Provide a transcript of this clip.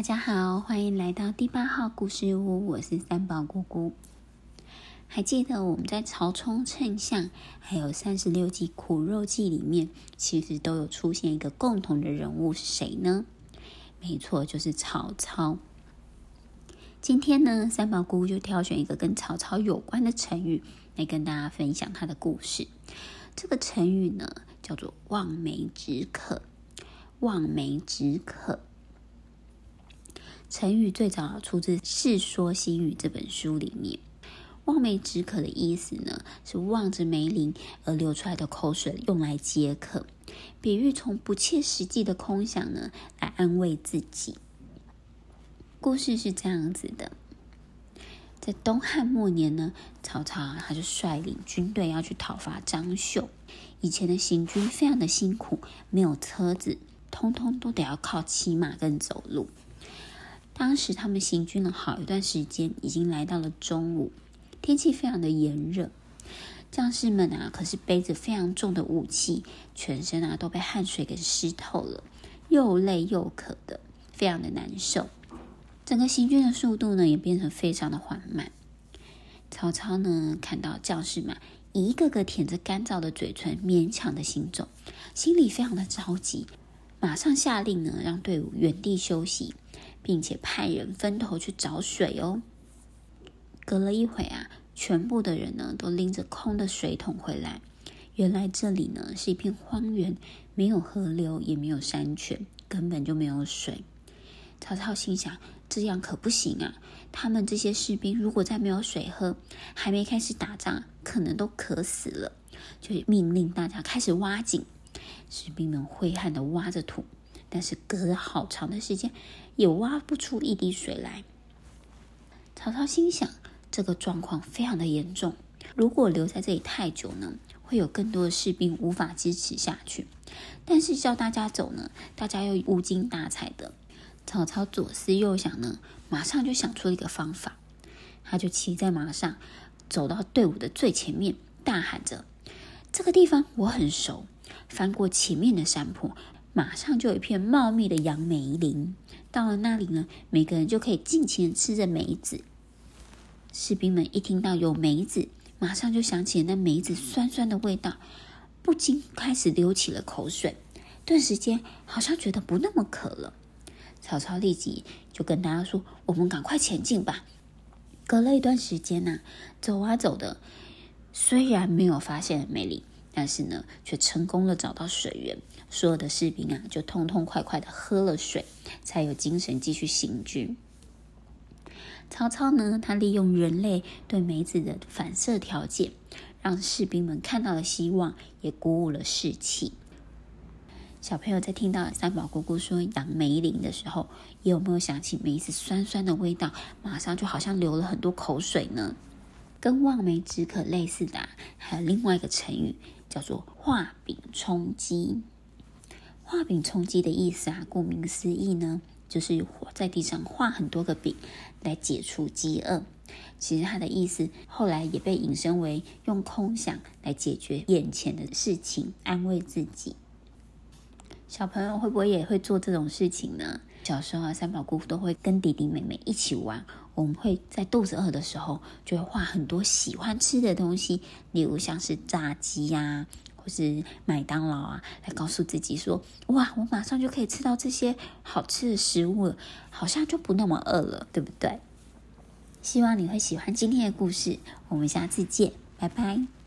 大家好欢迎来到第八号故事屋，我是三宝姑姑。还记得我们在曹冲称象，还有三十六计苦肉计里面，其实都有出现一个共同的人物是谁呢？没错，就是曹操。今天呢，三宝姑姑就挑选一个跟曹操有关的成语来跟大家分享他的故事。这个成语呢，叫做望梅止渴。望梅止渴。成语最早出自《世说新语》这本书里面。望梅止渴的意思呢，是望着梅林而流出来的口水用来解渴，比喻从不切实际的空想呢来安慰自己。故事是这样子的：在东汉末年呢，曹操啊，他就率领军队要去讨伐张绣。以前的行军非常的辛苦，没有车子，通通都得要靠骑马跟走路。当时他们行军了好一段时间，已经来到了中午，天气非常的炎热。将士们啊，可是背着非常重的武器，全身啊都被汗水给湿透了，又累又渴的，非常的难受。整个行军的速度呢，也变成非常的缓慢。曹操呢，看到将士们一个个舔着干燥的嘴唇，勉强的行走，心里非常的着急，马上下令呢，让队伍原地休息。并且派人分头去找水哦。隔了一会啊，全部的人呢都拎着空的水桶回来。原来这里呢是一片荒原，没有河流，也没有山泉，根本就没有水。曹操心想：这样可不行啊！他们这些士兵如果再没有水喝，还没开始打仗，可能都渴死了。就命令大家开始挖井。士兵们挥汗的挖着土。但是隔了好长的时间，也挖不出一滴水来。曹操心想，这个状况非常的严重，如果留在这里太久呢，会有更多的士兵无法支持下去。但是叫大家走呢，大家又无精打采的。曹操左思右想呢，马上就想出了一个方法。他就骑在马上，走到队伍的最前面，大喊着：“这个地方我很熟。”翻过前面的山坡。马上就有一片茂密的杨梅林，到了那里呢，每个人就可以尽情的吃着梅子。士兵们一听到有梅子，马上就想起那梅子酸酸的味道，不禁开始流起了口水。顿时间，好像觉得不那么渴了。曹操立即就跟大家说：“我们赶快前进吧。”隔了一段时间呢、走啊走的，虽然没有发现梅林。但是呢，却成功的找到水源，所有的士兵啊，就痛痛快快的喝了水，才有精神继续行军。曹操呢，他利用人类对梅子的反射条件，让士兵们看到了希望，也鼓舞了士气。小朋友在听到三宝姑姑说杨梅林的时候，有没有想起梅子酸酸的味道？马上就好像流了很多口水呢？跟望梅止渴类似的，还有另外一个成语。叫做画饼充饥。画饼充饥的意思啊，顾名思义呢，就是在地上画很多个饼来解除饥饿。其实它的意思后来也被引申为用空想来解决眼前的事情，安慰自己。小朋友会不会也会做这种事情呢？小时候啊，三宝姑父都会跟弟弟妹妹一起玩。我们会在肚子饿的时候，就会画很多喜欢吃的东西，例如像是炸鸡呀、或是麦当劳啊，来告诉自己说：“哇，我马上就可以吃到这些好吃的食物了，好像就不那么饿了，对不对？”希望你会喜欢今天的故事，我们下次见，拜拜。